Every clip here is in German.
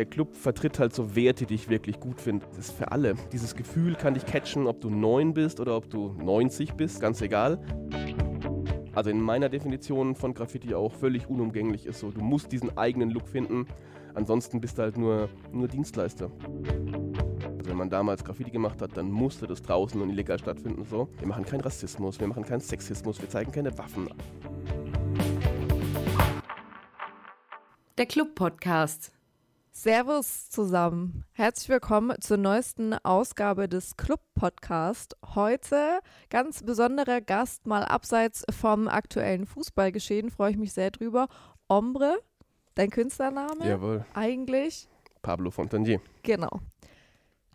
der Club vertritt halt so Werte, die ich wirklich gut finde. Das ist für alle. Dieses Gefühl kann dich catchen, ob du 9 bist oder ob du 90 bist, ganz egal. Also in meiner Definition von Graffiti auch völlig unumgänglich ist so, du musst diesen eigenen Look finden, ansonsten bist du halt nur, nur Dienstleister. Also wenn man damals Graffiti gemacht hat, dann musste das draußen und illegal stattfinden. So. Wir machen keinen Rassismus, wir machen keinen Sexismus, wir zeigen keine Waffen. Der Club-Podcast. Servus zusammen. Herzlich willkommen zur neuesten Ausgabe des Club Podcast. Heute ganz besonderer Gast, mal abseits vom aktuellen Fußballgeschehen, freue ich mich sehr drüber. Ombre, dein Künstlername? Jawohl. Eigentlich? Pablo Fontanier. Genau.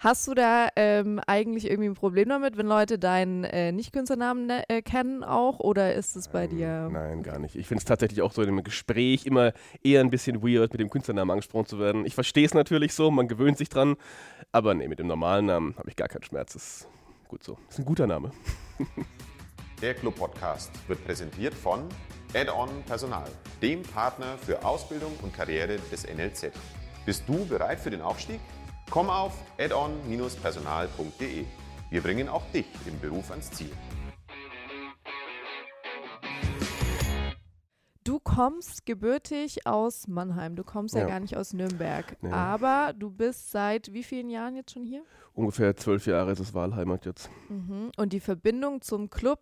Hast du da ähm, eigentlich irgendwie ein Problem damit, wenn Leute deinen äh, Nicht-Künstlernamen ne, äh, kennen auch? Oder ist es bei dir? Nein, gar nicht. Ich finde es tatsächlich auch so in einem Gespräch immer eher ein bisschen weird, mit dem Künstlernamen angesprochen zu werden. Ich verstehe es natürlich so, man gewöhnt sich dran. Aber nee, mit dem normalen Namen habe ich gar keinen Schmerz. Das ist gut so. Das ist ein guter Name. Der Club Podcast wird präsentiert von Add-on Personal, dem Partner für Ausbildung und Karriere des NLZ. Bist du bereit für den Aufstieg? Komm auf addon-personal.de. Wir bringen auch dich im Beruf ans Ziel. Du kommst gebürtig aus Mannheim. Du kommst ja, Ja. gar nicht aus Nürnberg. Nee. Aber du bist seit wie vielen Jahren jetzt schon hier? Ungefähr zwölf Jahre ist es Wahlheimat jetzt. Mhm. Und die Verbindung zum Club,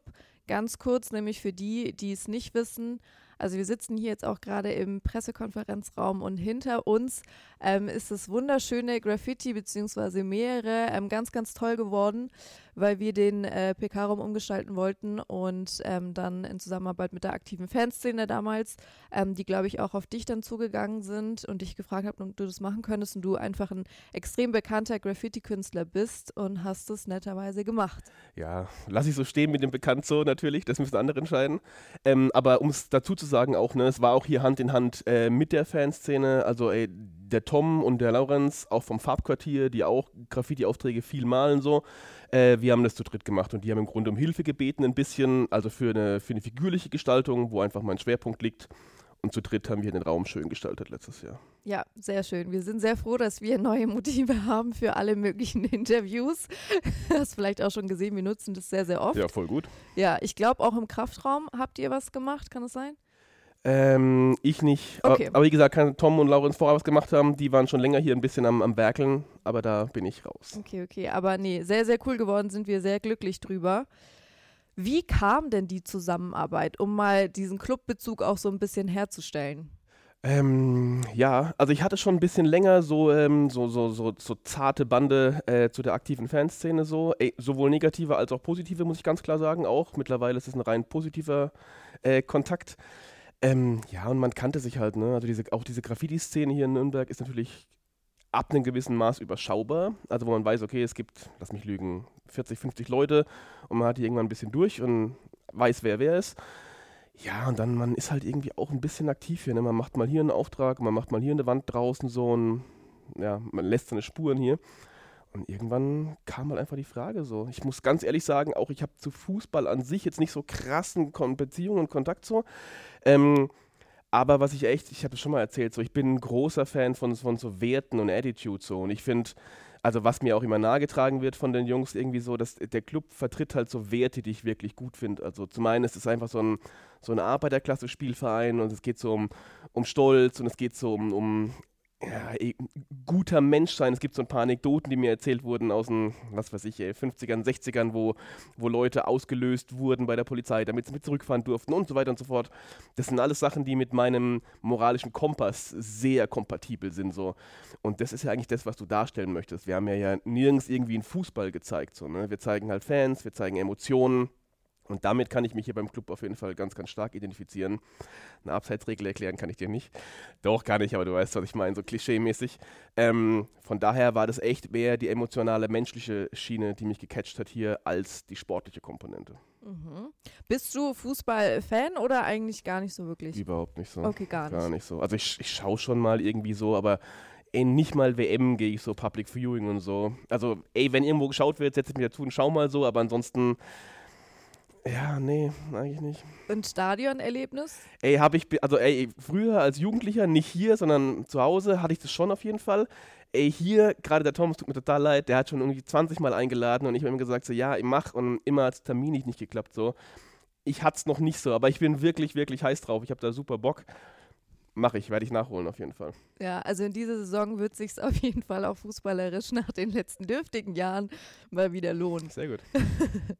ganz kurz, nämlich für die, die es nicht wissen. Also wir sitzen hier jetzt auch gerade im Pressekonferenzraum und hinter uns ähm, ist das wunderschöne Graffiti beziehungsweise mehrere ähm, ganz, ganz toll geworden, weil wir den äh, PK-Raum umgestalten wollten und ähm, dann in Zusammenarbeit mit der aktiven Fanszene damals, ähm, die glaube ich auch auf dich dann zugegangen sind und dich gefragt haben, ob du das machen könntest und du einfach ein extrem bekannter Graffiti-Künstler bist und hast es netterweise gemacht. Ja, lass ich so stehen mit dem Bekannt so natürlich, das müssen andere entscheiden. Ähm, aber um es dazu zu sagen auch, ne, es war auch hier Hand in Hand äh, mit der Fanszene, also ey, der Tom und der Laurenz, auch vom Farbquartier, die auch Graffiti-Aufträge viel malen so, äh, wir haben das zu dritt gemacht und die haben im Grunde um Hilfe gebeten ein bisschen, also für eine, für eine figürliche Gestaltung, wo einfach mein Schwerpunkt liegt. Und zu dritt haben wir den Raum schön gestaltet letztes Jahr. Ja, sehr schön. Wir sind sehr froh, dass wir neue Motive haben für alle möglichen Interviews. Hast vielleicht auch schon gesehen, wir nutzen das sehr, sehr oft. Ja, voll gut. Ja, ich glaube auch im Kraftraum habt ihr was gemacht, kann es sein? Ähm, ich nicht. Okay. Aber, aber wie gesagt, kann Tom und Laurenz vorher was gemacht haben. Die waren schon länger hier ein bisschen am, am Werkeln, aber da bin ich raus. Okay, okay. Aber nee, sehr, sehr cool geworden, sind wir sehr glücklich drüber. Wie kam denn die Zusammenarbeit, um mal diesen Clubbezug auch so ein bisschen herzustellen? Ähm, ja, also ich hatte schon ein bisschen länger so, ähm, so, so, so, so zarte Bande äh, zu der aktiven Fanszene so. Ey, sowohl negative als auch positive, muss ich ganz klar sagen, auch. Mittlerweile ist es ein rein positiver äh, Kontakt. Ähm, ja, und man kannte sich halt, ne? Also diese, auch diese Graffiti-Szene hier in Nürnberg ist natürlich ab einem gewissen Maß überschaubar. Also wo man weiß, okay, es gibt, lass mich lügen, 40, 50 Leute und man hat die irgendwann ein bisschen durch und weiß, wer wer ist. Ja, und dann, man ist halt irgendwie auch ein bisschen aktiv hier. Ne? Man macht mal hier einen Auftrag, man macht mal hier eine Wand draußen so ein, ja, man lässt seine Spuren hier. Und irgendwann kam halt einfach die Frage so. Ich muss ganz ehrlich sagen, auch ich habe zu Fußball an sich jetzt nicht so krassen Kon Beziehungen und Kontakt so. Ähm, aber was ich echt, ich habe es schon mal erzählt, so ich bin ein großer Fan von, von so Werten und Attitude so. Und ich finde, also was mir auch immer nahegetragen wird von den Jungs, irgendwie so, dass der Club vertritt halt so Werte, die ich wirklich gut finde. Also zum einen ist es einfach so ein, so ein Arbeiterklasse-Spielverein und es geht so um, um Stolz und es geht so um, um ja, guter Mensch sein. Es gibt so ein paar Anekdoten, die mir erzählt wurden aus den, was weiß ich, ey, 50ern, 60ern, wo, wo Leute ausgelöst wurden bei der Polizei, damit sie mit zurückfahren durften und so weiter und so fort. Das sind alles Sachen, die mit meinem moralischen Kompass sehr kompatibel sind. So. Und das ist ja eigentlich das, was du darstellen möchtest. Wir haben ja, ja nirgends irgendwie einen Fußball gezeigt. So, ne? Wir zeigen halt Fans, wir zeigen Emotionen. Und damit kann ich mich hier beim Club auf jeden Fall ganz, ganz stark identifizieren. Eine Abseitsregel erklären kann ich dir nicht. Doch, kann ich, aber du weißt, was ich meine, so klischee-mäßig. Ähm, von daher war das echt mehr die emotionale, menschliche Schiene, die mich gecatcht hat hier, als die sportliche Komponente. Mhm. Bist du Fußballfan oder eigentlich gar nicht so wirklich? Überhaupt nicht so. Okay, gar nicht. Gar nicht so. Also ich, ich schaue schon mal irgendwie so, aber ey, nicht mal WM gehe ich so Public Viewing und so. Also, ey, wenn irgendwo geschaut wird, setze ich mich dazu und schau mal so, aber ansonsten Ja, nee, eigentlich nicht. Und Stadionerlebnis? Ey, habe ich, also ey, früher als Jugendlicher, nicht hier, sondern zu Hause, hatte ich das schon auf jeden Fall. Ey, hier, gerade der Thomas tut mir total leid, der hat schon irgendwie 20 Mal eingeladen und ich habe ihm gesagt, so, ja, ich mach und immer hat es Termin nicht, nicht geklappt, so. Ich hatte es noch nicht so, aber ich bin wirklich, wirklich heiß drauf. Ich habe da super Bock. Mache ich, werde ich nachholen auf jeden Fall. Ja, also in dieser Saison wird sich auf jeden Fall auch fußballerisch nach den letzten dürftigen Jahren mal wieder lohnen. Sehr gut.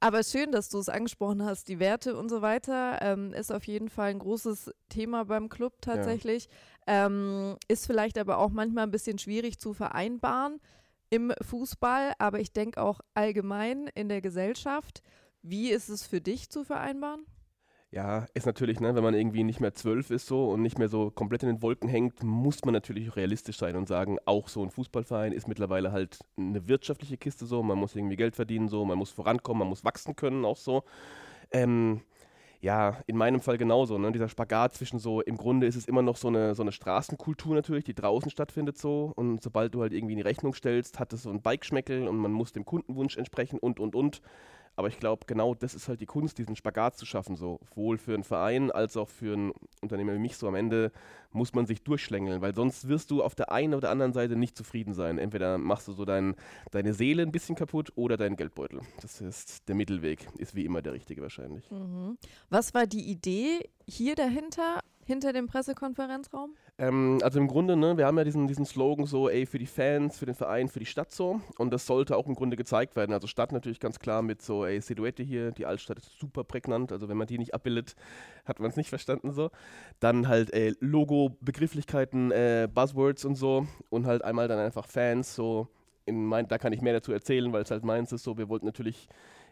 Aber schön, dass du es angesprochen hast, die Werte und so weiter ähm, ist auf jeden Fall ein großes Thema beim Club tatsächlich. Ja. Ähm, ist vielleicht aber auch manchmal ein bisschen schwierig zu vereinbaren im Fußball, aber ich denke auch allgemein in der Gesellschaft. Wie ist es für dich zu vereinbaren? Ja, ist natürlich, ne, wenn man irgendwie nicht mehr zwölf ist so und nicht mehr so komplett in den Wolken hängt, muss man natürlich realistisch sein und sagen, auch so ein Fußballverein ist mittlerweile halt eine wirtschaftliche Kiste so, man muss irgendwie Geld verdienen so, man muss vorankommen, man muss wachsen können auch so. Ähm, ja, in meinem Fall genauso, ne? dieser Spagat zwischen so, im Grunde ist es immer noch so eine, so eine Straßenkultur natürlich, die draußen stattfindet so und sobald du halt irgendwie in die Rechnung stellst, hat es so ein Bikeschmeckel und man muss dem Kundenwunsch entsprechen und, und, und. Aber ich glaube, genau das ist halt die Kunst, diesen Spagat zu schaffen, so sowohl für einen Verein als auch für ein Unternehmer wie mich. So am Ende muss man sich durchschlängeln, weil sonst wirst du auf der einen oder anderen Seite nicht zufrieden sein. Entweder machst du so dein, deine Seele ein bisschen kaputt oder deinen Geldbeutel. Das ist der Mittelweg, ist wie immer der richtige wahrscheinlich. Mhm. Was war die Idee hier dahinter, hinter dem Pressekonferenzraum? Ähm, also im Grunde, ne, wir haben ja diesen, diesen Slogan so, ey, für die Fans, für den Verein, für die Stadt so. Und das sollte auch im Grunde gezeigt werden. Also Stadt natürlich ganz klar mit so, ey, Silhouette hier, die Altstadt ist super prägnant. Also wenn man die nicht abbildet, hat man es nicht verstanden so. Dann halt ey, Logo, Begrifflichkeiten, äh, Buzzwords und so. Und halt einmal dann einfach Fans so. In mein, da kann ich mehr dazu erzählen, weil es halt meins ist so. Wir wollten natürlich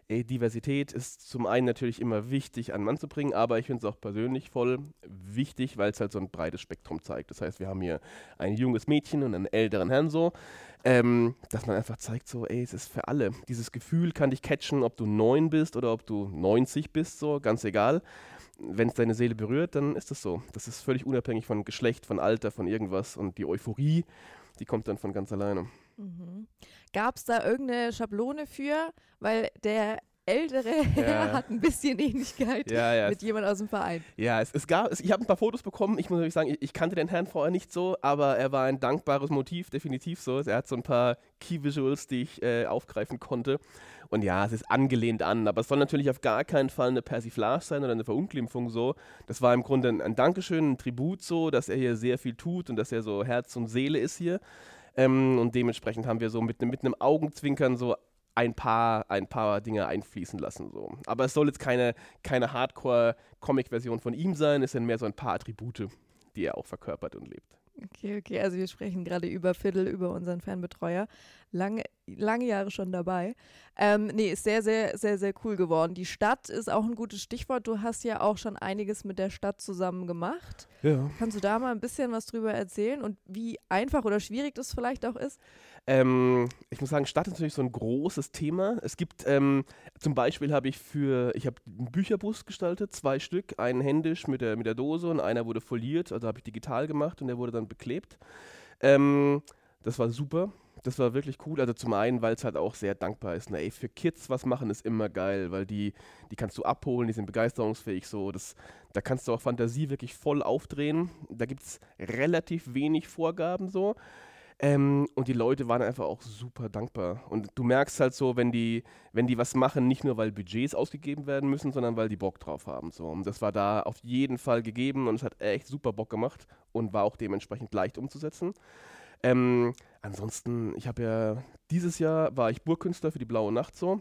ey, Diversität ist zum einen natürlich immer wichtig an Mann zu bringen, aber ich finde es auch persönlich voll wichtig, weil es halt so ein breites Spektrum zeigt. Das heißt, wir haben hier ein junges Mädchen und einen älteren Herrn so, ähm, dass man einfach zeigt, so, ey, es ist für alle. Dieses Gefühl kann dich catchen, ob du neun bist oder ob du 90 bist, so, ganz egal. Wenn es deine Seele berührt, dann ist das so. Das ist völlig unabhängig von Geschlecht, von Alter, von irgendwas. Und die Euphorie, die kommt dann von ganz alleine. Mhm. Gab es da irgendeine Schablone für? Weil der ältere Herr ja. hat ein bisschen Ähnlichkeit ja, ja. mit jemand aus dem Verein. Ja, es, es gab, es, ich habe ein paar Fotos bekommen. Ich muss natürlich sagen, ich, ich, kannte den Herrn vorher nicht so, aber er war ein dankbares Motiv, definitiv so. Er hat so ein paar Key Visuals, die ich äh, aufgreifen konnte. Und ja, es ist angelehnt an, aber es soll natürlich auf gar keinen Fall eine Persiflage sein oder eine Verunglimpfung so. Das war im Grunde ein, ein Dankeschön, ein Tribut so, dass er hier sehr viel tut und dass er so Herz und Seele ist hier. Ähm, und dementsprechend haben wir so mit, mit einem Augenzwinkern so ein paar, ein paar Dinge einfließen lassen. So. Aber es soll jetzt keine, keine Hardcore-Comic-Version von ihm sein, es sind mehr so ein paar Attribute, die er auch verkörpert und lebt. Okay, okay, also wir sprechen gerade über Viertel, über unseren Fanbetreuer. Lange, lange Jahre schon dabei. Ähm, nee, ist sehr, sehr, sehr, sehr cool geworden. Die Stadt ist auch ein gutes Stichwort. Du hast ja auch schon einiges mit der Stadt zusammen gemacht. Ja. Kannst du da mal ein bisschen was drüber erzählen und wie einfach oder schwierig das vielleicht auch ist? Ähm, ich muss sagen, Stadt ist natürlich so ein großes Thema. Es gibt ähm, zum Beispiel habe ich für, ich habe einen Bücherbus gestaltet, zwei Stück, einen händisch mit der, mit der Dose und einer wurde foliert, also habe ich digital gemacht und der wurde dann beklebt. Ähm, das war super. Das war wirklich cool. Also zum einen, weil es halt auch sehr dankbar ist. Ne? Ey, für Kids was machen ist immer geil, weil die, die kannst du abholen, die sind begeisterungsfähig so. Das, da kannst du auch Fantasie wirklich voll aufdrehen. Da gibt es relativ wenig Vorgaben so. Ähm, und die Leute waren einfach auch super dankbar. Und du merkst halt so, wenn die, wenn die was machen, nicht nur weil Budgets ausgegeben werden müssen, sondern weil die Bock drauf haben. So. Und das war da auf jeden Fall gegeben und es hat echt super Bock gemacht und war auch dementsprechend leicht umzusetzen. Ähm, ansonsten, ich habe ja dieses Jahr war ich Burgkünstler für die Blaue Nacht so.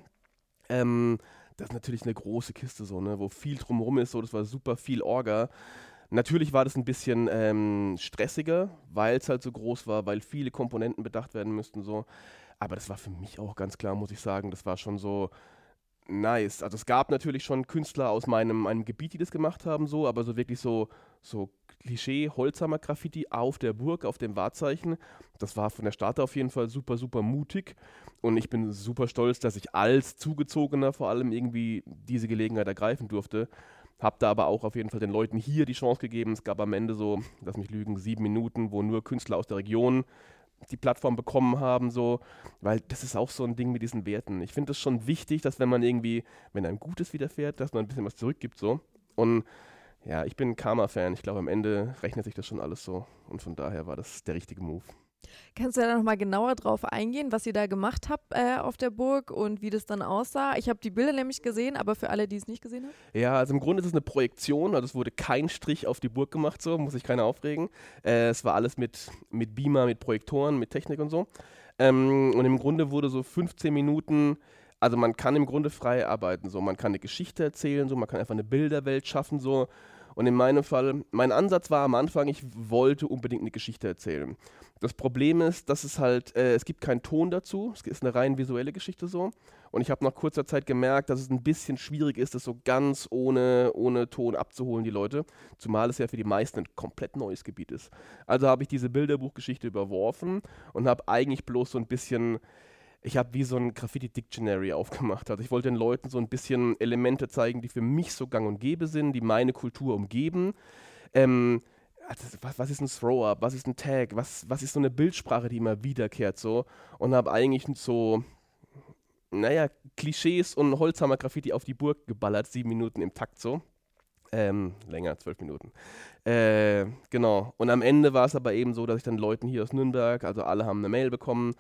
Ähm, das ist natürlich eine große Kiste so, ne, wo viel drumherum ist. So, das war super viel Orga. Natürlich war das ein bisschen ähm, stressiger, weil es halt so groß war, weil viele Komponenten bedacht werden müssten. So. Aber das war für mich auch ganz klar, muss ich sagen. Das war schon so nice. Also es gab natürlich schon Künstler aus meinem, meinem Gebiet, die das gemacht haben, so, aber so wirklich so, so Klischee, Holzhammer Graffiti auf der Burg, auf dem Wahrzeichen. Das war von der Start auf jeden Fall super, super mutig. Und ich bin super stolz, dass ich als Zugezogener vor allem irgendwie diese Gelegenheit ergreifen durfte. Hab da aber auch auf jeden Fall den Leuten hier die Chance gegeben. Es gab am Ende so, lass mich lügen, sieben Minuten, wo nur Künstler aus der Region die Plattform bekommen haben, so, weil das ist auch so ein Ding mit diesen Werten. Ich finde es schon wichtig, dass wenn man irgendwie, wenn einem Gutes widerfährt, dass man ein bisschen was zurückgibt, so. Und ja, ich bin Karma-Fan. Ich glaube, am Ende rechnet sich das schon alles so. Und von daher war das der richtige Move. Kannst du da nochmal genauer drauf eingehen, was ihr da gemacht habt äh, auf der Burg und wie das dann aussah? Ich habe die Bilder nämlich gesehen, aber für alle, die es nicht gesehen haben? Ja, also im Grunde ist es eine Projektion, also es wurde kein Strich auf die Burg gemacht, so muss sich keiner aufregen. Äh, es war alles mit, mit Beamer, mit Projektoren, mit Technik und so. Ähm, und im Grunde wurde so 15 Minuten also man kann im Grunde frei arbeiten, so man kann eine Geschichte erzählen, so man kann einfach eine Bilderwelt schaffen, so und in meinem Fall, mein Ansatz war am Anfang, ich wollte unbedingt eine Geschichte erzählen. Das Problem ist, dass es halt, äh, es gibt keinen Ton dazu. Es ist eine rein visuelle Geschichte so. Und ich habe nach kurzer Zeit gemerkt, dass es ein bisschen schwierig ist, das so ganz ohne, ohne Ton abzuholen, die Leute. Zumal es ja für die meisten ein komplett neues Gebiet ist. Also habe ich diese Bilderbuchgeschichte überworfen und habe eigentlich bloß so ein bisschen ich habe wie so ein Graffiti-Dictionary aufgemacht. Also ich wollte den Leuten so ein bisschen Elemente zeigen, die für mich so gang und gäbe sind, die meine Kultur umgeben. Ähm, also was, was, ist ein Throw-Up, was ist ein Tag, was, was ist so eine Bildsprache, die immer wiederkehrt so und habe eigentlich so, naja, Klischees und Holzhammer-Graffiti auf die Burg geballert, sieben Minuten im Takt so. Ähm, länger, zwölf Minuten. Äh, genau. Und am Ende war es aber eben so, dass ich dann Leuten hier aus Nürnberg, also alle haben eine Mail bekommen,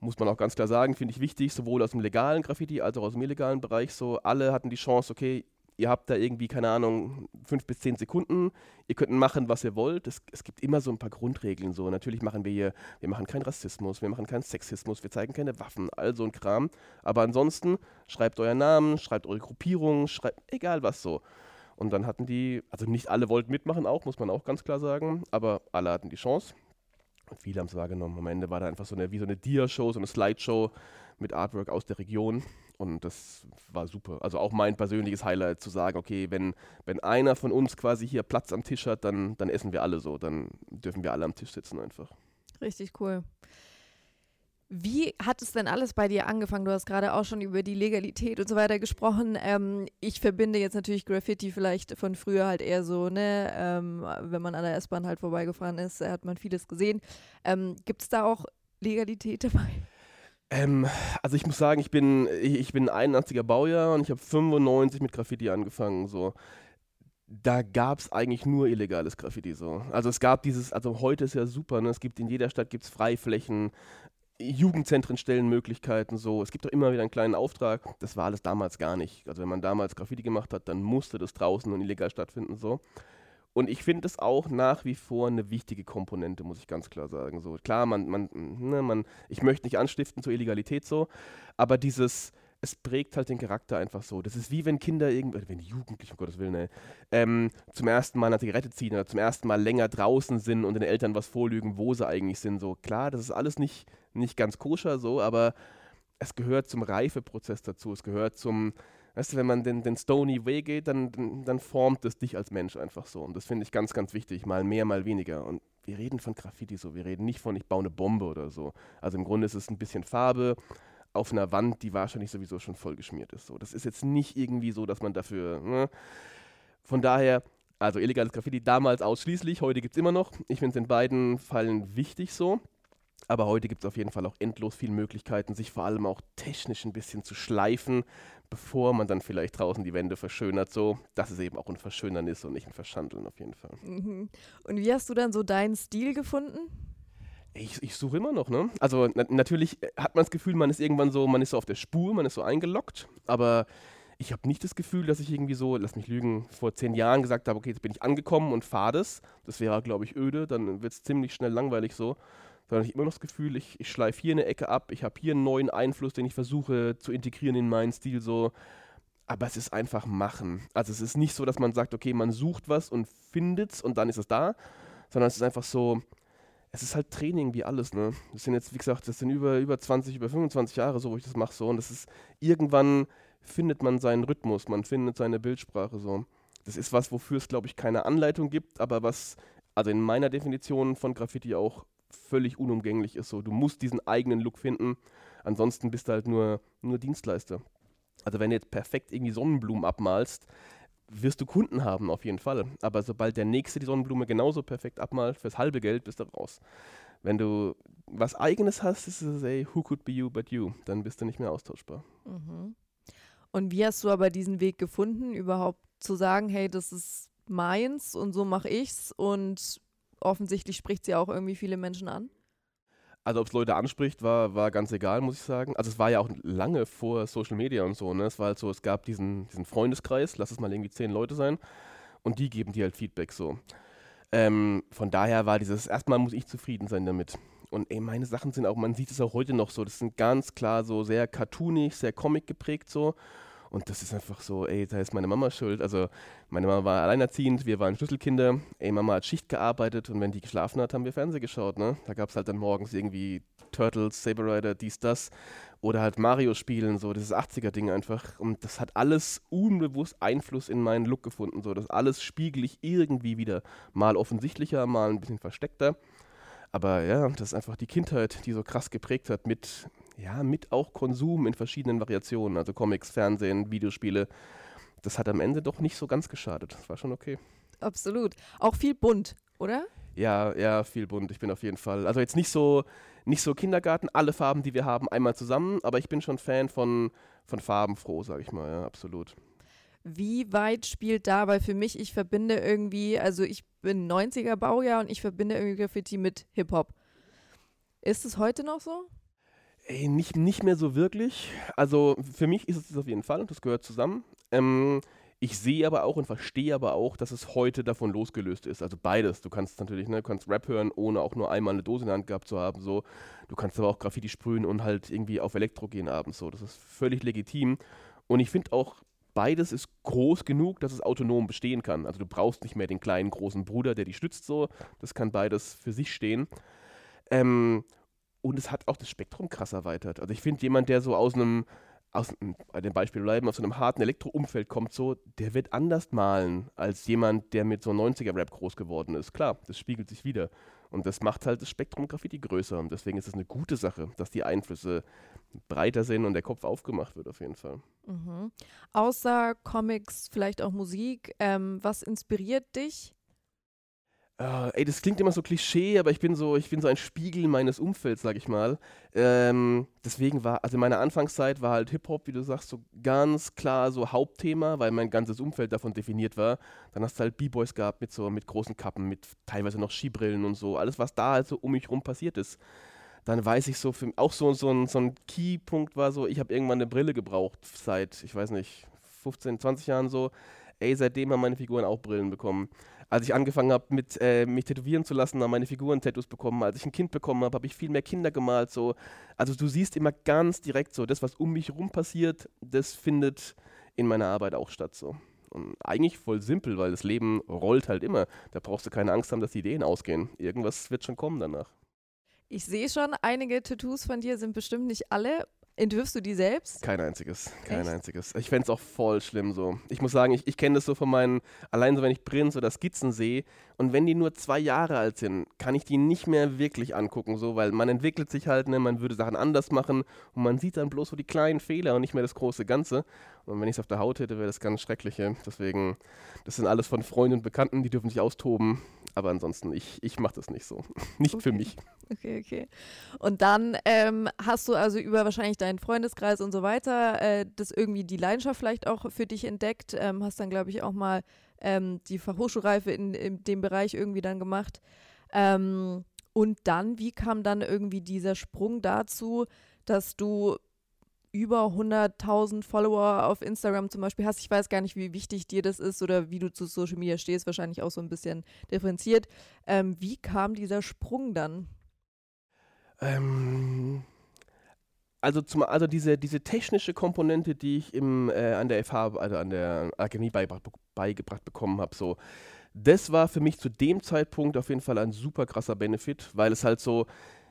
muss man auch ganz klar sagen, finde ich wichtig, sowohl aus dem legalen Graffiti als auch aus dem illegalen Bereich. So, alle hatten die Chance, okay, ihr habt da irgendwie, keine Ahnung, fünf bis zehn Sekunden, ihr könnt machen, was ihr wollt. Es, es, gibt immer so ein paar Grundregeln. So, natürlich machen wir hier, wir machen keinen Rassismus, wir machen keinen Sexismus, wir zeigen keine Waffen, all so ein Kram. Aber ansonsten schreibt euren Namen, schreibt eure Gruppierung, schreibt egal was so. Und dann hatten die, also nicht alle wollten mitmachen auch, muss man auch ganz klar sagen, aber alle hatten die Chance. Viele haben es wahrgenommen. Am Ende war da einfach so eine, wie so eine Dia-Show, so eine Slideshow mit Artwork aus der Region. Und das war super. Also auch mein persönliches Highlight zu sagen, okay, wenn, wenn einer von uns quasi hier Platz am Tisch hat, dann, dann essen wir alle so. Dann dürfen wir alle am Tisch sitzen einfach. Richtig cool. Wie hat es denn alles bei dir angefangen? Du hast gerade auch schon über die Legalität und so weiter gesprochen. Ähm, ich verbinde jetzt natürlich Graffiti vielleicht von früher halt eher so, ne, ähm, wenn man an der S-Bahn halt vorbeigefahren ist, hat man vieles gesehen. Ähm, Gibt es da auch Legalität dabei? Ähm, also ich muss sagen, ich bin, ich bin 81er Baujahr und ich habe 95 mit Graffiti angefangen. So da gab es eigentlich nur illegales Graffiti so. Also es gab dieses, also heute ist ja super, ne? es gibt in jeder Stadt gibt's Freiflächen, Jugendzentren stellen Möglichkeiten so. Es gibt doch immer wieder einen kleinen Auftrag. Das war alles damals gar nicht. Also wenn man damals Graffiti gemacht hat, dann musste das draußen und illegal stattfinden so. Und ich finde es auch nach wie vor eine wichtige Komponente, muss ich ganz klar sagen. So klar, man, man, ne, man, ich möchte nicht anstiften zur Illegalität so, aber dieses, es prägt halt den Charakter einfach so. Das ist wie wenn Kinder irgendwie, wenn Jugendliche, um Gottes Willen, ey, ähm, zum ersten Mal eine Zigarette ziehen oder zum ersten Mal länger draußen sind und den Eltern was vorlügen, wo sie eigentlich sind. So klar, das ist alles nicht, nicht ganz koscher so, aber es gehört zum Reifeprozess dazu. Es gehört zum, weißt du, wenn man den, den Stony Way geht, dann, dann, formt es dich als Mensch einfach so. Und das finde ich ganz, ganz wichtig. Mal mehr, mal weniger. Und wir reden von Graffiti so. Wir reden nicht von, ich baue eine Bombe oder so. Also im Grunde ist es ein bisschen Farbe auf einer Wand, die wahrscheinlich sowieso schon vollgeschmiert ist. So, das ist jetzt nicht irgendwie so, dass man dafür. Ne? Von daher, also illegales Graffiti damals ausschließlich, heute gibt es immer noch. Ich finde es in beiden Fällen wichtig so. Aber heute gibt es auf jeden Fall auch endlos viele Möglichkeiten, sich vor allem auch technisch ein bisschen zu schleifen, bevor man dann vielleicht draußen die Wände verschönert, so dass es eben auch ein Verschönern ist und nicht ein Verschandeln auf jeden Fall. Mhm. Und wie hast du dann so deinen Stil gefunden? Ich, ich suche immer noch, ne? Also na natürlich hat man das Gefühl, man ist irgendwann so, man ist so auf der Spur, man ist so eingeloggt, aber ich habe nicht das Gefühl, dass ich irgendwie so, lass mich lügen, vor zehn Jahren gesagt habe, okay, jetzt bin ich angekommen und fahre das. Das wäre, glaube ich, öde, dann wird es ziemlich schnell langweilig so. Sondern ich immer noch das Gefühl, ich, ich schleife hier eine Ecke ab, ich habe hier einen neuen Einfluss, den ich versuche zu integrieren in meinen Stil so. Aber es ist einfach machen. Also es ist nicht so, dass man sagt, okay, man sucht was und findet es und dann ist es da, sondern es ist einfach so, es ist halt Training wie alles, ne? Das sind jetzt, wie gesagt, das sind über, über 20, über 25 Jahre so, wo ich das mache so. Und das ist, irgendwann findet man seinen Rhythmus, man findet seine Bildsprache so. Das ist was, wofür es, glaube ich, keine Anleitung gibt, aber was, also in meiner Definition von Graffiti auch völlig unumgänglich ist. So, du musst diesen eigenen Look finden, ansonsten bist du halt nur, nur Dienstleister. Also wenn du jetzt perfekt irgendwie Sonnenblumen abmalst, wirst du Kunden haben, auf jeden Fall. Aber sobald der Nächste die Sonnenblume genauso perfekt abmalt, fürs halbe Geld bist du raus. Wenn du was Eigenes hast, ist es, ey, who could be you but you? Dann bist du nicht mehr austauschbar. Mhm. Und wie hast du aber diesen Weg gefunden, überhaupt zu sagen, hey, das ist meins und so mache ich's und offensichtlich spricht sie auch irgendwie viele Menschen an? Also ob es Leute anspricht, war, war ganz egal, muss ich sagen. Also es war ja auch lange vor Social Media und so, ne? Es war halt so, es gab diesen, diesen Freundeskreis, lass es mal irgendwie zehn Leute sein, und die geben dir halt Feedback so. Ähm, von daher war dieses, erstmal muss ich zufrieden sein damit. Und ey, meine Sachen sind auch, man sieht es auch heute noch so, das sind ganz klar so sehr cartoonig, sehr comic geprägt so. Und das ist einfach so, ey, da ist meine Mama schuld. Also meine Mama war alleinerziehend, wir waren Schlüsselkinder. Ey, Mama hat Schicht gearbeitet und wenn die geschlafen hat, haben wir Fernsehen geschaut. Ne? Da gab es halt dann morgens irgendwie Turtles, Saber Rider, dies, das. Oder halt Mario spielen, so dieses 80er-Ding einfach. Und das hat alles unbewusst Einfluss in meinen Look gefunden. So, das alles spiegel ich irgendwie wieder. Mal offensichtlicher, mal ein bisschen versteckter. Aber ja, das ist einfach die Kindheit, die so krass geprägt hat mit ja, mit auch Konsum in verschiedenen Variationen, also Comics, Fernsehen, Videospiele. Das hat am Ende doch nicht so ganz geschadet. Das war schon okay. Absolut. Auch viel bunt, oder? Ja, ja, viel bunt. Ich bin auf jeden Fall. Also jetzt nicht so, nicht so Kindergarten, alle Farben, die wir haben, einmal zusammen, aber ich bin schon Fan von, von farbenfroh, sage ich mal, ja, absolut. Wie weit spielt da, weil für mich, ich verbinde irgendwie, also ich bin 90er Baujahr und ich verbinde irgendwie Graffiti mit Hip-Hop. Ist es heute noch so? Ey, nicht, nicht mehr so wirklich. Also für mich ist es auf jeden Fall, das gehört zusammen. Ähm, ich sehe aber auch und verstehe aber auch, dass es heute davon losgelöst ist. Also beides. Du kannst natürlich, ne, du kannst Rap hören, ohne auch nur einmal eine Dose in der Hand gehabt zu haben. So. Du kannst aber auch Graffiti sprühen und halt irgendwie auf Elektro gehen abends. So. Das ist völlig legitim. Und ich finde auch, beides ist groß genug, dass es autonom bestehen kann. Also du brauchst nicht mehr den kleinen, großen Bruder, der dich stützt. So. Das kann beides für sich stehen. Ähm, und es hat auch das Spektrum krass erweitert. Also ich finde, jemand, der so aus einem, aus, bei dem Beispiel bleiben, aus einem harten Elektroumfeld kommt, so, der wird anders malen als jemand, der mit so 90er-Rap groß geworden ist. Klar, das spiegelt sich wieder. Und das macht halt das Spektrum Graffiti größer. Und deswegen ist es eine gute Sache, dass die Einflüsse breiter sind und der Kopf aufgemacht wird, auf jeden Fall. Mhm. Außer Comics, vielleicht auch Musik, ähm, was inspiriert dich? Uh, ey, das klingt immer so Klischee, aber ich bin so, ich bin so ein Spiegel meines Umfelds, sag ich mal. Ähm, deswegen war, also in meiner Anfangszeit war halt Hip-Hop, wie du sagst, so ganz klar so Hauptthema, weil mein ganzes Umfeld davon definiert war. Dann hast du halt B-Boys gehabt mit so, mit großen Kappen, mit teilweise noch Skibrillen und so. Alles, was da halt so um mich rum passiert ist. Dann weiß ich so, für, auch so, so ein, so ein Key-Punkt war so, ich habe irgendwann eine Brille gebraucht seit, ich weiß nicht, 15, 20 Jahren so. Ey, seitdem haben meine Figuren auch Brillen bekommen als ich angefangen habe, äh, mich tätowieren zu lassen, haben meine Figuren Tattoos bekommen. Als ich ein Kind bekommen habe, habe ich viel mehr Kinder gemalt. So. Also du siehst immer ganz direkt so, das, was um mich herum passiert, das findet in meiner Arbeit auch statt. So. Und eigentlich voll simpel, weil das Leben rollt halt immer. Da brauchst du keine Angst haben, dass die Ideen ausgehen. Irgendwas wird schon kommen danach. Ich sehe schon, einige Tattoos von dir sind bestimmt nicht alle Entwirfst du die selbst? Kein einziges, kein Echt? einziges. Ich fände es auch voll schlimm so. Ich muss sagen, ich, ich kenne das so von meinen, allein so wenn ich Prints oder Skizzen sehe und wenn die nur zwei Jahre alt sind, kann ich die nicht mehr wirklich angucken, so, weil man entwickelt sich halt, ne, man würde Sachen anders machen und man sieht dann bloß so die kleinen Fehler und nicht mehr das große Ganze. Und wenn ich es auf der Haut hätte, wäre das ganz schreckliche. Deswegen, das sind alles von Freunden und Bekannten, die dürfen sich austoben. Aber ansonsten, ich, ich mache das nicht so. nicht okay. für mich. Okay, okay. Und dann ähm, hast du also über wahrscheinlich deinen Freundeskreis und so weiter äh, das irgendwie die Leidenschaft vielleicht auch für dich entdeckt. Ähm, hast dann, glaube ich, auch mal ähm, die Fachhochschulreife in, in dem Bereich irgendwie dann gemacht. Ähm, und dann, wie kam dann irgendwie dieser Sprung dazu, dass du über 100.000 Follower auf Instagram zum Beispiel hast. Ich weiß gar nicht, wie wichtig dir das ist oder wie du zu Social Media stehst, wahrscheinlich auch so ein bisschen differenziert. Ähm, wie kam dieser Sprung dann? Ähm, also, zum, also diese, diese technische Komponente, die ich im, äh, an der FH, also an der Akademie beigebracht, beigebracht bekommen habe, so, das war für mich zu dem Zeitpunkt auf jeden Fall ein super krasser Benefit, weil es halt so,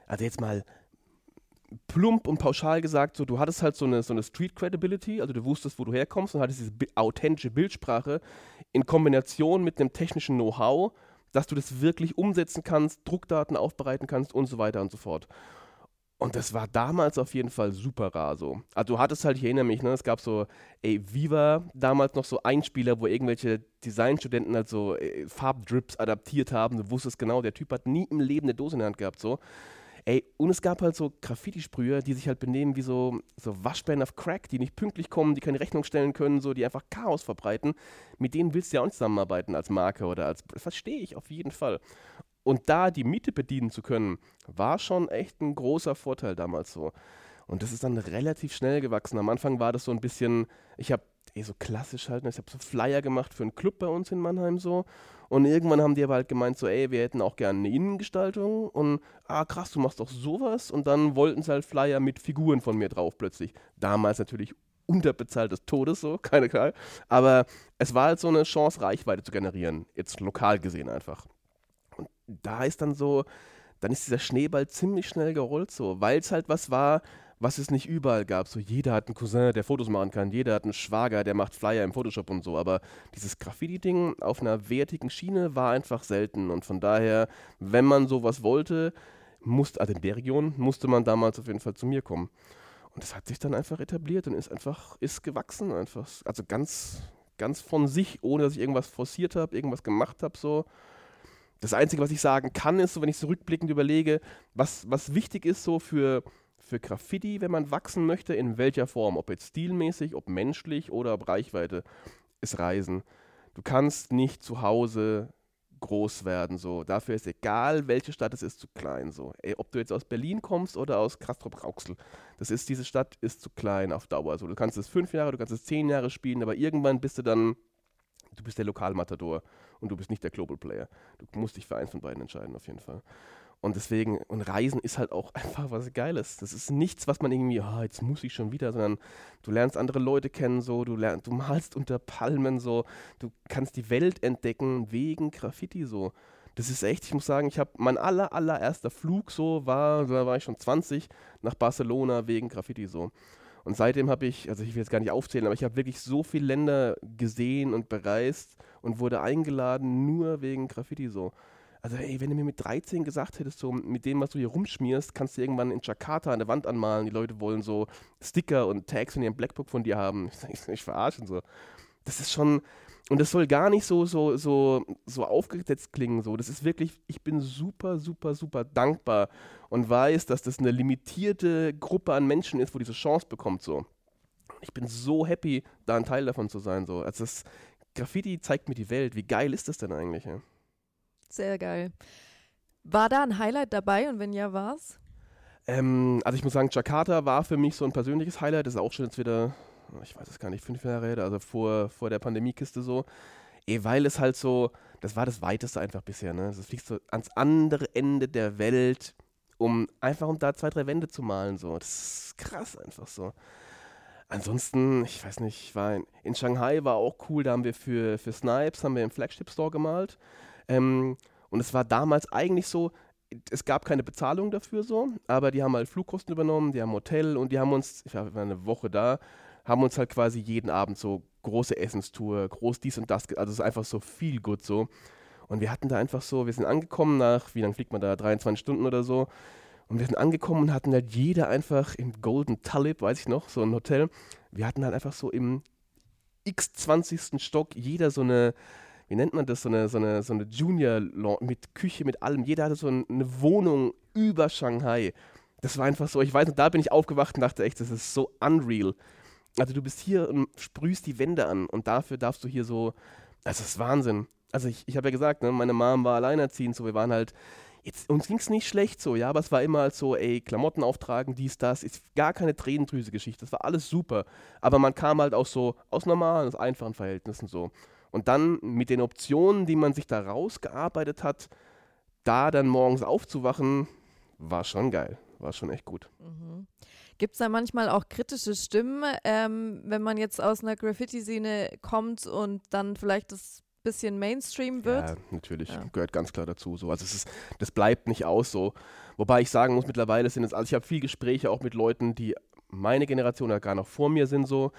also jetzt mal plump und pauschal gesagt, so, du hattest halt so eine, so eine Street Credibility, also du wusstest, wo du herkommst und hattest diese authentische Bildsprache in Kombination mit einem technischen Know-how, dass du das wirklich umsetzen kannst, Druckdaten aufbereiten kannst und so weiter und so fort. Und das war damals auf jeden Fall super rar so. Also du hattest halt, ich erinnere mich, ne, es gab so, ey, Viva damals noch so Einspieler, wo irgendwelche Designstudenten halt so ey, Farbdrips adaptiert haben. Du wusstest genau, der Typ hat nie im Leben eine Dose in der Hand gehabt so. Ey, und es gab halt so Graffiti-Sprüher, die sich halt benehmen wie so, so Waschbären auf Crack, die nicht pünktlich kommen, die keine Rechnung stellen können, so, die einfach Chaos verbreiten. Mit denen willst du ja auch nicht zusammenarbeiten als Marke oder als. Das verstehe ich auf jeden Fall. Und da die Miete bedienen zu können, war schon echt ein großer Vorteil damals so. Und das ist dann relativ schnell gewachsen. Am Anfang war das so ein bisschen, ich habe eh so klassisch halt, ne, ich habe so Flyer gemacht für einen Club bei uns in Mannheim so. Und irgendwann haben die aber halt gemeint so, ey, wir hätten auch gerne eine Innengestaltung. Und, ah krass, du machst doch sowas. Und dann wollten sie halt Flyer mit Figuren von mir drauf plötzlich. Damals natürlich unterbezahlt des Todes so, keine Klar. Aber es war halt so eine Chance, Reichweite zu generieren. Jetzt lokal gesehen einfach. Und da ist dann so, dann ist dieser Schneeball ziemlich schnell gerollt so, weil es halt was war, was es nicht überall gab. So jeder hat einen Cousin, der Fotos machen kann, jeder hat einen Schwager, der macht Flyer im Photoshop und so. Aber dieses Graffiti-Ding auf einer wertigen Schiene war einfach selten. Und von daher, wenn man sowas wollte, musste, also in der Region, musste man damals auf jeden Fall zu mir kommen. Und das hat sich dann einfach etabliert und ist einfach, ist gewachsen einfach. Also ganz, ganz von sich, ohne dass ich irgendwas forciert habe, irgendwas gemacht habe, so. Das Einzige, was ich sagen kann, ist, so, wenn ich zurückblickend überlege, was, was wichtig ist so für, für Graffiti, wenn man wachsen möchte, in welcher Form, ob jetzt stilmäßig, ob menschlich oder ob Reichweite, ist Reisen. Du kannst nicht zu Hause groß werden, so. Dafür ist egal, welche Stadt es ist, zu klein, so. Ey, ob du jetzt aus Berlin kommst oder aus Castrop-Rauxel, das ist, diese Stadt ist zu klein auf Dauer, so. Du kannst es fünf Jahre, du kannst es zehn Jahre spielen, aber irgendwann bist du dann, du bist der Lokalmatador und du bist nicht der Global Player. Du musst dich für eins von beiden entscheiden, auf jeden Fall. Und deswegen, und Reisen ist halt auch einfach was Geiles. Das ist nichts, was man irgendwie, oh, jetzt muss ich schon wieder, sondern du lernst andere Leute kennen, so, du lernst, du malst unter Palmen, so, du kannst die Welt entdecken wegen Graffiti, so. Das ist echt, ich muss sagen, ich habe mein aller, allererster Flug so war, da war ich schon 20, nach Barcelona wegen Graffiti so. Und seitdem habe ich, also ich will jetzt gar nicht aufzählen, aber ich habe wirklich so viele Länder gesehen und bereist und wurde eingeladen nur wegen Graffiti so. Also ey, wenn du mir mit 13 gesagt hättest, so mit dem, was du hier rumschmierst, kannst du irgendwann in Jakarta an der Wand anmalen. Die Leute wollen so Sticker und Tags in ihrem Blackbook von dir haben. Ich sag, ich verarschen so. Das ist schon und das soll gar nicht so so so so aufgesetzt klingen so. Das ist wirklich, ich bin super super super dankbar und weiß, dass das eine limitierte Gruppe an Menschen ist, wo diese Chance bekommt so. Ich bin so happy, da ein Teil davon zu sein so. Also das Graffiti zeigt mir die Welt. Wie geil ist das denn eigentlich? Ja? Sehr geil. War da ein Highlight dabei und wenn ja, war's? Ähm, also ich muss sagen, Jakarta war für mich so ein persönliches Highlight. Das ist auch schon jetzt wieder, ich weiß es gar nicht, fünf Jahre her, also vor, vor der Pandemiekiste so. Eh, weil es halt so, das war das Weiteste einfach bisher, ne? Das fliegst so ans andere Ende der Welt, um einfach um da zwei, drei Wände zu malen, so. Das ist krass einfach so. Ansonsten, ich weiß nicht, ich war in, in Shanghai war auch cool, da haben wir für, für Snipes, haben wir im Flagship Store gemalt. Ähm, und es war damals eigentlich so, es gab keine Bezahlung dafür so, aber die haben halt Flugkosten übernommen, die haben Hotel und die haben uns, ich war eine Woche da, haben uns halt quasi jeden Abend so große Essenstour, groß dies und das, also es ist einfach so viel gut so. Und wir hatten da einfach so, wir sind angekommen nach, wie lange fliegt man da, 23 Stunden oder so. Und wir sind angekommen und hatten halt jeder einfach im Golden Tulip, weiß ich noch, so ein Hotel. Wir hatten halt einfach so im x-20. Stock jeder so eine, wie nennt man das, so eine, so eine, so eine Junior mit Küche, mit allem. Jeder hatte so eine Wohnung über Shanghai. Das war einfach so, ich weiß nicht, da bin ich aufgewacht und dachte echt, das ist so unreal. Also du bist hier und sprühst die Wände an und dafür darfst du hier so, das ist Wahnsinn. Also ich, ich habe ja gesagt, ne, meine Mom war alleinerziehend, so wir waren halt, jetzt, uns ging es nicht schlecht so, ja, aber es war immer halt so, ey, Klamotten auftragen, dies, das, ist gar keine Tränendrüse-Geschichte, das war alles super. Aber man kam halt auch so aus normalen, aus einfachen Verhältnissen so. Und dann mit den Optionen, die man sich da rausgearbeitet hat, da dann morgens aufzuwachen, war schon geil. War schon echt gut. Mhm. Gibt es da manchmal auch kritische Stimmen, ähm, wenn man jetzt aus einer Graffiti-Szene kommt und dann vielleicht das bisschen Mainstream wird? Ja, natürlich. Ja. Gehört ganz klar dazu. So. Also es ist, das bleibt nicht aus so. Wobei ich sagen muss, mittlerweile sind es, also ich habe viel Gespräche auch mit Leuten, die meine Generation oder gar noch vor mir sind so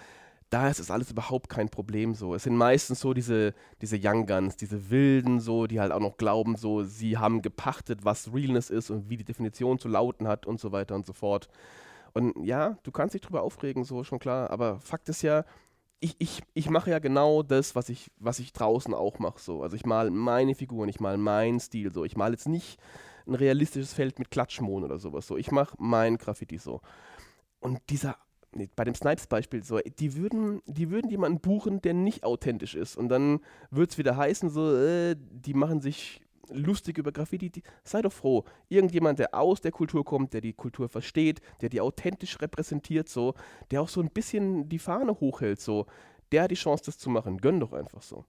da ist es alles überhaupt kein Problem so. Es sind meistens so diese, diese Young Guns, diese Wilden so, die halt auch noch glauben so, sie haben gepachtet, was Realness ist und wie die Definition zu lauten hat und so weiter und so fort. Und ja, du kannst dich drüber aufregen, so schon klar, aber Fakt ist ja, ich, ich, ich mache ja genau das, was ich, was ich draußen auch mache. So. Also ich male meine Figuren, ich male meinen Stil so. Ich male jetzt nicht ein realistisches Feld mit Klatschmohn oder sowas so. Ich mache mein Graffiti so. Und dieser nee, bei dem Snipes-Beispiel so, die würden, die würden jemanden buchen, der nicht authentisch ist. Und dann wird es wieder heißen, so, äh, die machen sich lustig über Graffiti. Die, sei doch froh. Irgendjemand, der aus der Kultur kommt, der die Kultur versteht, der die authentisch repräsentiert, so, der auch so ein bisschen die Fahne hochhält, so, der hat die Chance, das zu machen. Gönn doch einfach so.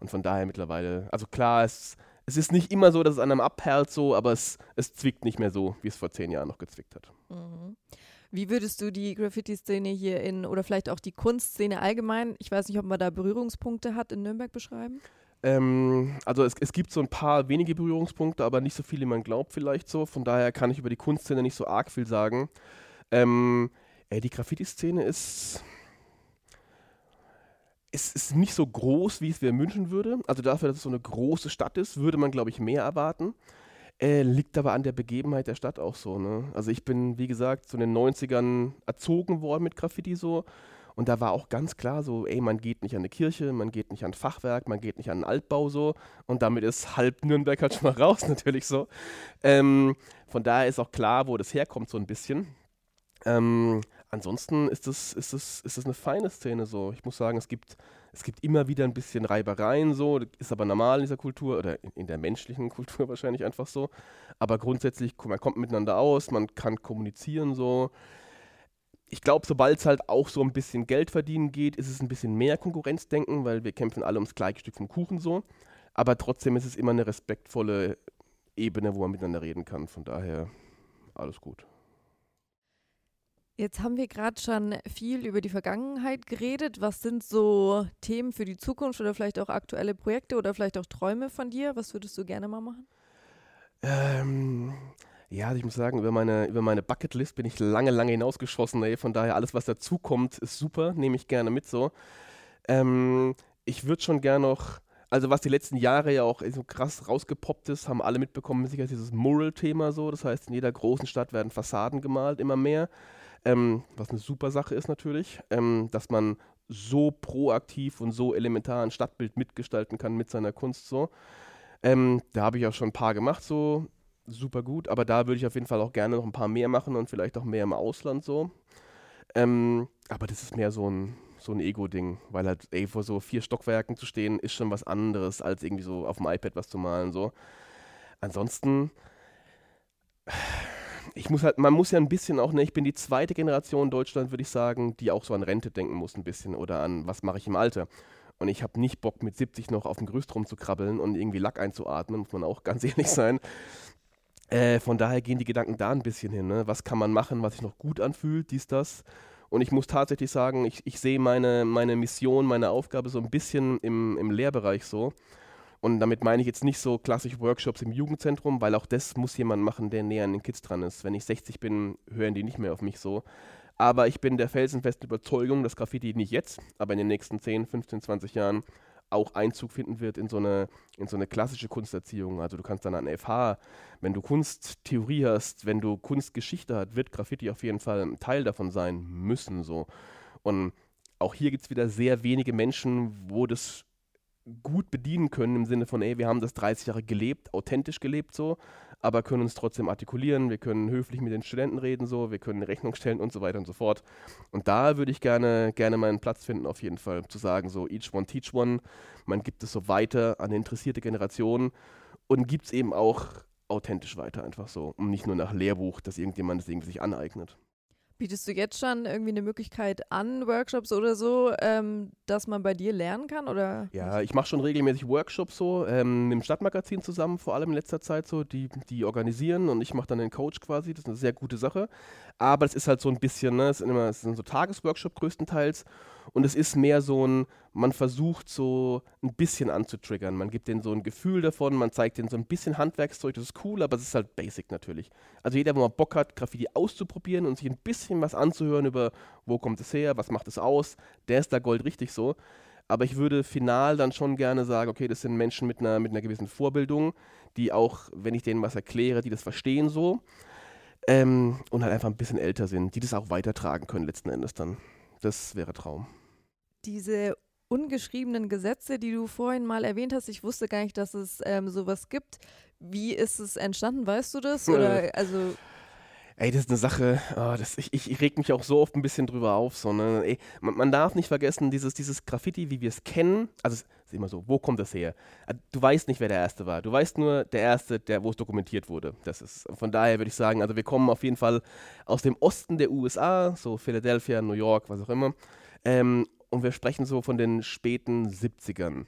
Und von daher mittlerweile, also klar, es, es ist nicht immer so, dass es an einem abperlt, so, aber es, es zwickt nicht mehr so, wie es vor zehn Jahren noch gezwickt hat. Mhm. Wie würdest du die Graffiti-Szene hier in oder vielleicht auch die Kunstszene allgemein, ich weiß nicht, ob man da Berührungspunkte hat, in Nürnberg beschreiben? Ähm, also es, es, gibt so ein paar wenige Berührungspunkte, aber nicht so viele, wie man glaubt vielleicht so. Von daher kann ich über die Kunstszene nicht so arg viel sagen. Ähm, ey, die Graffiti-Szene ist, es ist nicht so groß, wie es mir wünschen würde. Also dafür, dass es so eine große Stadt ist, würde man, glaube ich, mehr erwarten. Äh, liegt aber an der Begebenheit der Stadt auch so. Ne? Also ich bin, wie gesagt, in den 90ern erzogen worden mit Graffiti so. Und da war auch ganz klar so, ey, man geht nicht an eine Kirche, man geht nicht an Fachwerk, man geht nicht an einen Altbau so. Und damit ist halb Nürnberg halt schon mal raus, natürlich so. Ähm, von daher ist auch klar, wo das herkommt, so ein bisschen. Ähm, ansonsten ist das, ist, das, ist das eine feine Szene so. Ich muss sagen, es gibt es gibt immer wieder ein bisschen Reibereien so, ist aber normal in dieser Kultur oder in, in der menschlichen Kultur wahrscheinlich einfach so. Aber grundsätzlich, man kommt miteinander aus, man kann kommunizieren so. Ich glaube, sobald es halt auch so ein bisschen Geld verdienen geht, ist es ein bisschen mehr Konkurrenzdenken, weil wir kämpfen alle ums gleiche Stück vom Kuchen so. Aber trotzdem ist es immer eine respektvolle Ebene, wo man miteinander reden kann. Von daher alles gut. Jetzt haben wir gerade schon viel über die Vergangenheit geredet. Was sind so Themen für die Zukunft oder vielleicht auch aktuelle Projekte oder vielleicht auch Träume von dir? Was würdest du gerne mal machen? Ähm, ja, ich muss sagen, über meine, über meine Bucketlist bin ich lange, lange hinausgeschossen. Ey. Von daher, alles, was dazukommt, ist super. Nehme ich gerne mit so. Ähm, ich würde schon gerne noch, also was die letzten Jahre ja auch so krass rausgepoppt ist, haben alle mitbekommen, sicher dieses Mural-Thema so. Das heißt, in jeder großen Stadt werden Fassaden gemalt, immer mehr. Ähm, was eine super Sache ist natürlich, ähm, dass man so proaktiv und so elementar ein Stadtbild mitgestalten kann mit seiner Kunst so. Ähm, da habe ich auch schon ein paar gemacht, so super gut, aber da würde ich auf jeden Fall auch gerne noch ein paar mehr machen und vielleicht auch mehr im Ausland so. Ähm, aber das ist mehr so ein, so ein Ego-Ding, weil halt, ey, vor so vier Stockwerken zu stehen, ist schon was anderes, als irgendwie so auf dem iPad was zu malen, so. Ansonsten ich muss halt, man muss ja ein bisschen auch, ne, ich bin die zweite Generation in Deutschland, würde ich sagen, die auch so an Rente denken muss ein bisschen oder an, was mache ich im Alter. Und ich habe nicht Bock, mit 70 noch auf dem Gerüst rumzukrabbeln und irgendwie Lack einzuatmen, muss man auch ganz ehrlich sein. Äh, von daher gehen die Gedanken da ein bisschen hin. Ne? Was kann man machen, was sich noch gut anfühlt, dies, das. Und ich muss tatsächlich sagen, ich, ich sehe meine, meine Mission, meine Aufgabe so ein bisschen im, im Lehrbereich so. Und damit meine ich jetzt nicht so klassische Workshops im Jugendzentrum, weil auch das muss jemand machen, der näher an den Kids dran ist. Wenn ich 60 bin, hören die nicht mehr auf mich so. Aber ich bin der felsenfesten Überzeugung, dass Graffiti nicht jetzt, aber in den nächsten 10, 15, 20 Jahren auch Einzug finden wird in so eine, in so eine klassische Kunsterziehung. Also du kannst dann an FH, wenn du Kunsttheorie hast, wenn du Kunstgeschichte hast, wird Graffiti auf jeden Fall ein Teil davon sein müssen. So. Und auch hier gibt es wieder sehr wenige Menschen, wo das gut bedienen können im Sinne von, ey, wir haben das 30 Jahre gelebt, authentisch gelebt so, aber können uns trotzdem artikulieren, wir können höflich mit den Studenten reden so, wir können Rechnung stellen und so weiter und so fort. Und da würde ich gerne, gerne meinen Platz finden auf jeden Fall, zu sagen so, each one teach one, man gibt es so weiter an interessierte Generationen und gibt es eben auch authentisch weiter einfach so und nicht nur nach Lehrbuch, dass irgendjemand es irgendwie sich aneignet. Bietest du jetzt schon irgendwie eine Möglichkeit an, Workshops oder so, ähm, dass man bei dir lernen kann? Oder? Ja, ich mache schon regelmäßig Workshops so, ähm, dem Stadtmagazin zusammen, vor allem in letzter Zeit so, die, die organisieren und ich mache dann den Coach quasi, das ist eine sehr gute Sache. Aber es ist halt so ein bisschen, ne, es sind immer, es sind so Tagesworkshops größtenteils Und es ist mehr so ein, man versucht so ein bisschen anzutriggern. Man gibt denen so ein Gefühl davon, man zeigt denen so ein bisschen Handwerkszeug, das ist cool, aber es ist halt basic natürlich. Also jeder, wo mal Bock hat, Graffiti auszuprobieren und sich ein bisschen was anzuhören über, wo kommt es her, was macht es aus, der ist da Gold richtig so. Aber ich würde final dann schon gerne sagen, okay, das sind Menschen mit einer, mit einer gewissen Vorbildung, die auch, wenn ich denen was erkläre, die das verstehen so. Ähm, und halt einfach ein bisschen älter sind, die das auch weitertragen können letzten Endes dann. Das wäre Traum. Diese ungeschriebenen Gesetze, die du vorhin mal erwähnt hast, ich wusste gar nicht, dass es ähm, sowas gibt. Wie ist es entstanden? Weißt du das? Oder also Ey, das ist eine Sache, oh, das, ich, ich, reg mich auch so oft ein bisschen drüber auf. So, ne? Ey, man, man, darf nicht vergessen, dieses, dieses Graffiti, wie wir es kennen, also es ist immer so, wo kommt das her? Äh, du weißt nicht, wer der Erste war. Du weißt nur, der Erste, der, wo es dokumentiert wurde. Das ist, von daher würde ich sagen, also wir kommen auf jeden Fall aus dem Osten der USA, so Philadelphia, New York, was auch immer. Ähm, und wir sprechen so von den späten 70ern.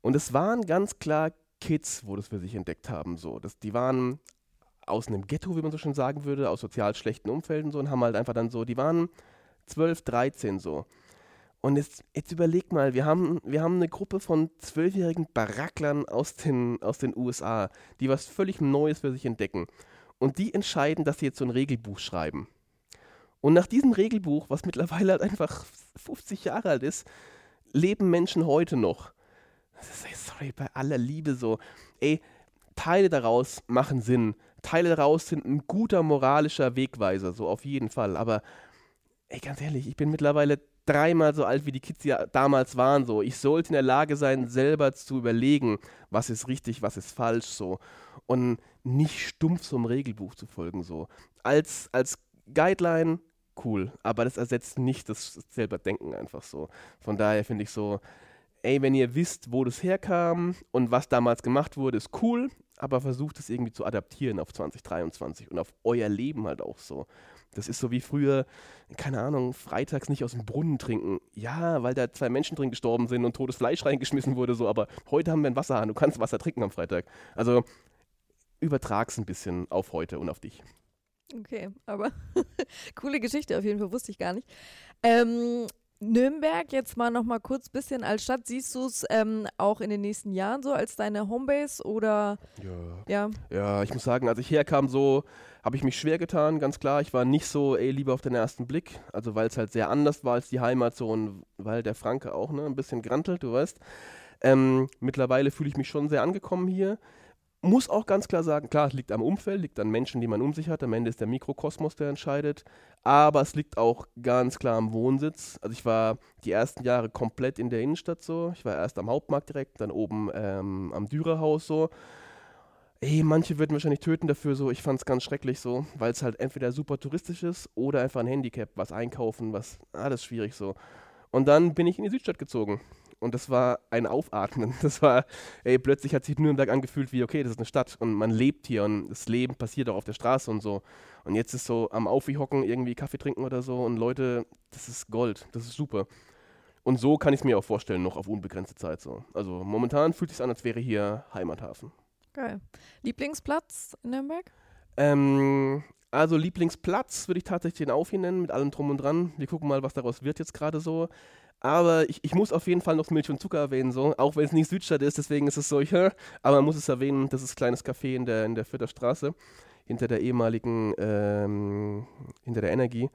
Und es waren ganz klar Kids, wo das für sich entdeckt haben. So. Das, die waren aus einem Ghetto, wie man so schön sagen würde, aus sozial schlechten Umfelden so und haben halt einfach dann so, die waren 12, 13 so. Und jetzt, jetzt überleg mal, wir haben, wir haben eine Gruppe von zwölfjährigen Baracklern aus den, aus den USA, die was völlig Neues für sich entdecken. Und die entscheiden, dass sie jetzt so ein Regelbuch schreiben. Und nach diesem Regelbuch, was mittlerweile halt einfach 50 Jahre alt ist, leben Menschen heute noch. Sorry, bei aller Liebe so. Ey, Teile daraus machen Sinn. Teile daraus sind ein guter moralischer Wegweiser, so auf jeden Fall. Aber ey, ganz ehrlich, ich bin mittlerweile dreimal so alt, wie die Kids ja damals waren. So, ich sollte in der Lage sein, selber zu überlegen, was ist richtig, was ist falsch, so und nicht stumpf so einem Regelbuch zu folgen. So als als Guideline cool, aber das ersetzt nicht das selber Denken einfach so. Von daher finde ich so, ey, wenn ihr wisst, wo das herkam und was damals gemacht wurde, ist cool, aber versucht es irgendwie zu adaptieren auf 2023 und auf euer Leben halt auch so. Das ist so wie früher, keine Ahnung, freitags nicht aus dem Brunnen trinken. Ja, weil da zwei Menschen drin gestorben sind und totes Fleisch reingeschmissen wurde, so, aber heute haben wir einen Wasserhahn, du kannst Wasser trinken am Freitag. Also übertrag's ein bisschen auf heute und auf dich. Okay, aber coole Geschichte auf jeden Fall, wusste ich gar nicht. Ähm, Nürnberg, jetzt mal noch mal kurz bisschen als Stadt, siehst du es ähm, auch in den nächsten Jahren so als deine Homebase oder? Ja. Ja, ja ich muss sagen, als ich herkam, so habe ich mich schwer getan, ganz klar. Ich war nicht so, ey, lieber auf den ersten Blick, also weil es halt sehr anders war als die Heimat so und weil der Franke auch ne, ein bisschen grantelt, du weißt. Ähm, mittlerweile fühle ich mich schon sehr angekommen hier muss auch ganz klar sagen, klar, es liegt am Umfeld, liegt an Menschen, die man um sich hat. Am Ende ist der Mikrokosmos, der entscheidet. Aber es liegt auch ganz klar am Wohnsitz. Also ich war die ersten Jahre komplett in der Innenstadt so. Ich war erst am Hauptmarkt direkt, dann oben ähm, am Dürerhaus so. Ey, manche würden wahrscheinlich töten dafür so. Ich fand es ganz schrecklich so, weil es halt entweder super touristisch ist oder einfach ein Handicap, was einkaufen, was alles schwierig so. Und dann bin ich in die Südstadt gezogen. Und das war ein Aufatmen. Das war, ey, plötzlich hat sich Nürnberg angefühlt wie, okay, das ist eine Stadt und man lebt hier und das Leben passiert auch auf der Straße und so. Und jetzt ist so am Aufhocken irgendwie Kaffee trinken oder so und Leute, das ist Gold, das ist super. Und so kann ich es mir auch vorstellen, noch auf unbegrenzte Zeit so. Also momentan fühlt es sich an, als wäre hier Heimathafen. Geil. Lieblingsplatz in Nürnberg? Ähm, also Lieblingsplatz würde ich tatsächlich den Aufhi nennen, mit allem drum und dran. Wir gucken mal, was daraus wird jetzt gerade so. Aber ich, ich, muss auf jeden Fall noch Milch und Zucker erwähnen, so. auch wenn es nicht Südstadt ist, deswegen ist es so, aber man muss es erwähnen, das ist ein kleines Café in der, in der Vierter Straße, hinter der ehemaligen, ähm, hinter der Energie.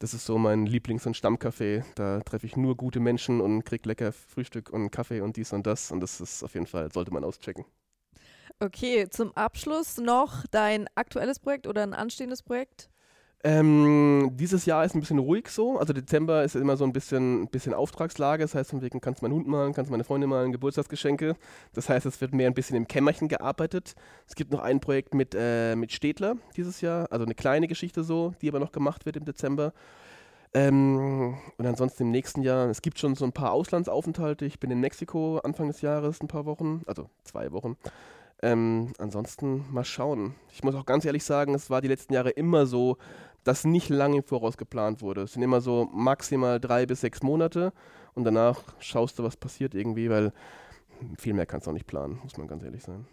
Das ist so mein Lieblings- und Stammcafé. Da treffe ich nur gute Menschen und kriege lecker Frühstück und Kaffee und dies und das. Und das ist auf jeden Fall, sollte man auschecken. Okay, zum Abschluss noch dein aktuelles Projekt oder ein anstehendes Projekt? Ähm, dieses Jahr ist ein bisschen ruhig so. Also Dezember ist immer so ein bisschen, bisschen Auftragslage. Das heißt, von wegen kannst du meinen Hund malen, kannst du meine Freundin malen, Geburtstagsgeschenke. Das heißt, es wird mehr ein bisschen im Kämmerchen gearbeitet. Es gibt noch ein Projekt mit, äh, mit Städtler dieses Jahr. Also eine kleine Geschichte so, die aber noch gemacht wird im Dezember. Ähm, und ansonsten im nächsten Jahr, es gibt schon so ein paar Auslandsaufenthalte. Ich bin in Mexiko Anfang des Jahres ein paar Wochen, also zwei Wochen. Ähm, ansonsten mal schauen. Ich muss auch ganz ehrlich sagen, es war die letzten Jahre immer so, dass nicht lange im Voraus geplant wurde. Es sind immer so maximal drei bis sechs Monate und danach schaust du, was passiert irgendwie, weil viel mehr kannst du auch nicht planen, muss man ganz ehrlich sein.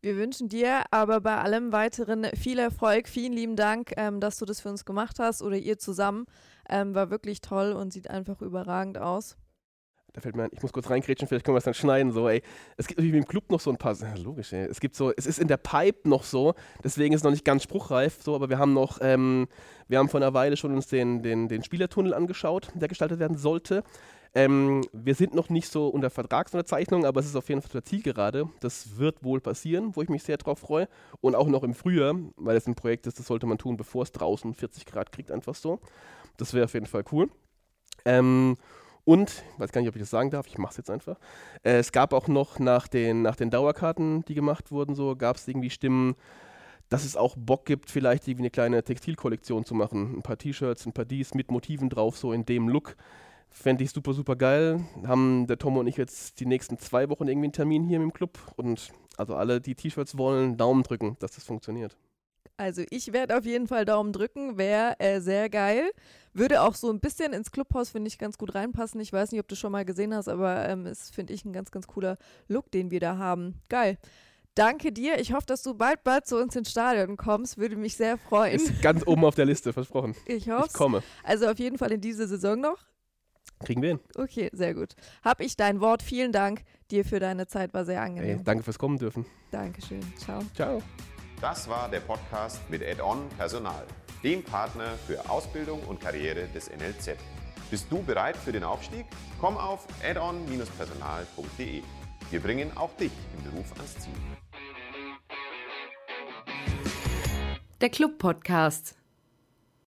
Wir wünschen dir aber bei allem weiteren viel Erfolg. Vielen lieben Dank, ähm, dass du das für uns gemacht hast oder ihr zusammen. Ähm, war wirklich toll und sieht einfach überragend aus. Da fällt mir ein, ich muss kurz reingrätschen, vielleicht können wir es dann schneiden. So, ey. Es gibt natürlich im Club noch so ein paar, logisch, ey. Es gibt so, es ist in der Pipe noch so, deswegen ist es noch nicht ganz spruchreif, so, aber wir haben noch, ähm, wir haben vor einer Weile schon uns den, den, den Spielertunnel angeschaut, der gestaltet werden sollte. Ähm, wir sind noch nicht so unter Vertragsunterzeichnung, aber es ist auf jeden Fall der Zielgerade. Das wird wohl passieren, wo ich mich sehr drauf freue. Und auch noch im Frühjahr, weil es ein Projekt ist, das sollte man tun, bevor es draußen 40 Grad kriegt, einfach so. Das wäre auf jeden Fall cool. Ähm, und, ich weiß gar nicht, ob ich das sagen darf, ich mache es jetzt einfach. Äh, es gab auch noch nach den, nach den Dauerkarten, die gemacht wurden, so gab es irgendwie Stimmen, dass es auch Bock gibt, vielleicht irgendwie eine kleine Textilkollektion zu machen. Ein paar T-Shirts, ein paar Dies mit Motiven drauf, so in dem Look. Fände ich super, super geil. Haben der Tom und ich jetzt die nächsten zwei Wochen irgendwie einen Termin hier im Club. Und also alle, die T-Shirts wollen, Daumen drücken, dass das funktioniert. Also ich werde auf jeden Fall Daumen drücken, wäre äh, sehr geil. Würde auch so ein bisschen ins Clubhaus, finde ich, ganz gut reinpassen. Ich weiß nicht, ob du schon mal gesehen hast, aber ähm, ist, finde ich, ein ganz, ganz cooler Look, den wir da haben. Geil. Danke dir. Ich hoffe, dass du bald, bald zu uns ins Stadion kommst. Würde mich sehr freuen. Ist ganz oben auf der Liste, versprochen. Ich hoffe. Ich komme. Also auf jeden Fall in dieser Saison noch. Kriegen wir hin. Okay, sehr gut. Hab ich dein Wort. Vielen Dank dir für deine Zeit. War sehr angenehm. Ey, danke fürs Kommen dürfen. Dankeschön. Ciao. Ciao. Das war der Podcast mit Add-on Personal, dem Partner für Ausbildung und Karriere des NLZ. Bist du bereit für den Aufstieg? Komm auf addon-personal.de. Wir bringen auch dich im Beruf ans Ziel. Der Club Podcast.